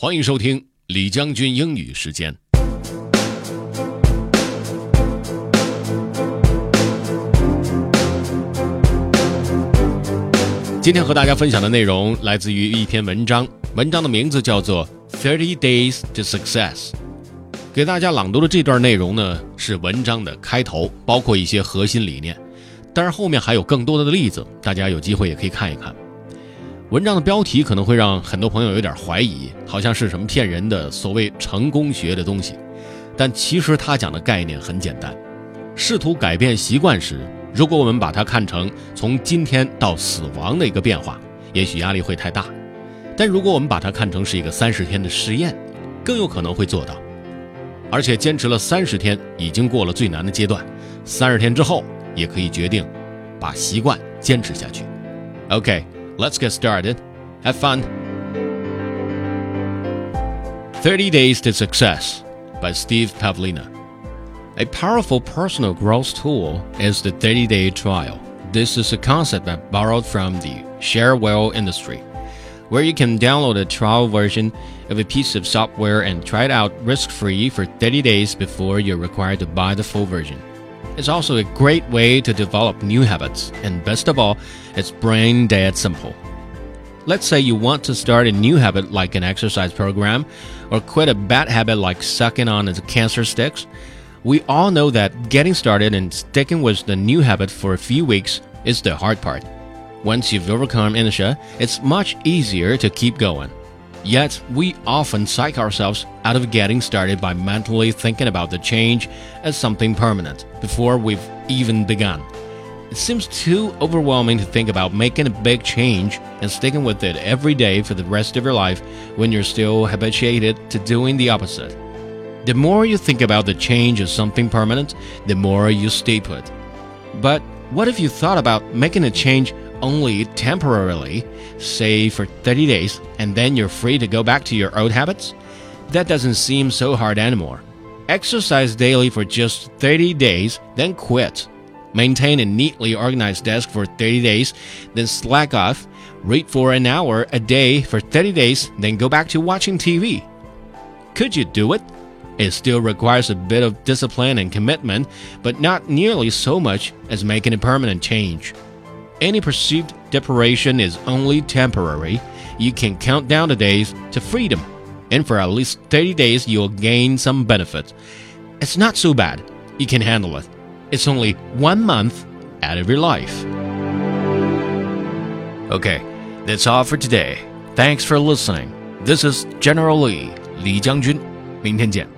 欢迎收听李将军英语时间。今天和大家分享的内容来自于一篇文章，文章的名字叫做《Thirty Days to Success》。给大家朗读的这段内容呢，是文章的开头，包括一些核心理念。但是后面还有更多的例子，大家有机会也可以看一看。文章的标题可能会让很多朋友有点怀疑，好像是什么骗人的所谓成功学的东西。但其实他讲的概念很简单：试图改变习惯时，如果我们把它看成从今天到死亡的一个变化，也许压力会太大；但如果我们把它看成是一个三十天的实验，更有可能会做到。而且坚持了三十天，已经过了最难的阶段，三十天之后也可以决定把习惯坚持下去。OK。Let's get started. Have fun. 30 Days to Success by Steve Pavlina. A powerful personal growth tool is the 30 day trial. This is a concept that borrowed from the shareware industry, where you can download a trial version of a piece of software and try it out risk free for 30 days before you're required to buy the full version. It's also a great way to develop new habits, and best of all, it's brain dead simple. Let's say you want to start a new habit like an exercise program, or quit a bad habit like sucking on the cancer sticks. We all know that getting started and sticking with the new habit for a few weeks is the hard part. Once you've overcome inertia, it's much easier to keep going. Yet, we often psych ourselves out of getting started by mentally thinking about the change as something permanent before we've even begun. It seems too overwhelming to think about making a big change and sticking with it every day for the rest of your life when you're still habituated to doing the opposite. The more you think about the change as something permanent, the more you stay put. But what if you thought about making a change only temporarily, say for 30 days, and then you're free to go back to your old habits? That doesn't seem so hard anymore. Exercise daily for just 30 days, then quit. Maintain a neatly organized desk for 30 days, then slack off. Read for an hour a day for 30 days, then go back to watching TV. Could you do it? It still requires a bit of discipline and commitment, but not nearly so much as making a permanent change. Any perceived deprivation is only temporary. You can count down the days to freedom, and for at least 30 days, you'll gain some benefit. It's not so bad. You can handle it. It's only one month out of your life. Okay, that's all for today. Thanks for listening. This is General Lee, Li Jiangjun. 明天见。